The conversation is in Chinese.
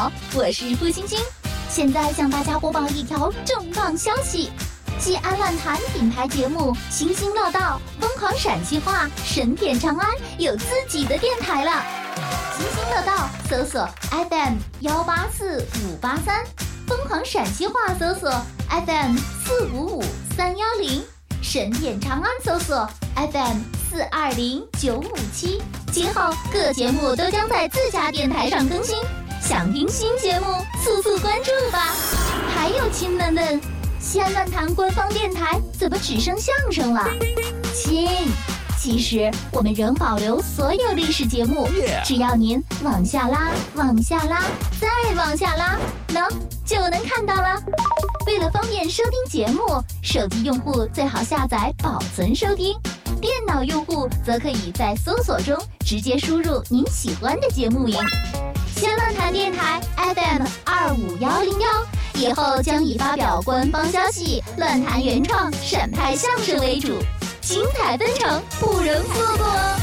好，我是付星星，现在向大家播报一条重磅消息：西安论坛品牌节目《星星乐道》疯狂陕西话神片长安有自己的电台了。星星乐道搜索 FM 幺八四五八三，疯狂陕西话搜索 FM 四五五三幺零，神片长安搜索 FM 四二零九五七。今后各节目都将在自家电台上更新，想听新节目速速关注吧。还有亲们们，西安论坛官方电台怎么只剩相声了？亲，其实我们仍保留所有历史节目，只要您往下拉，往下拉，再往下拉，能，就能看到了。为了方便收听节目，手机用户最好下载保存收听。电脑用户则可以在搜索中直接输入您喜欢的节目名。千论坛电台 FM 二五幺零幺以后将以发表官方消息、论坛原创、审派相声为主，精彩纷呈，不容错过哦。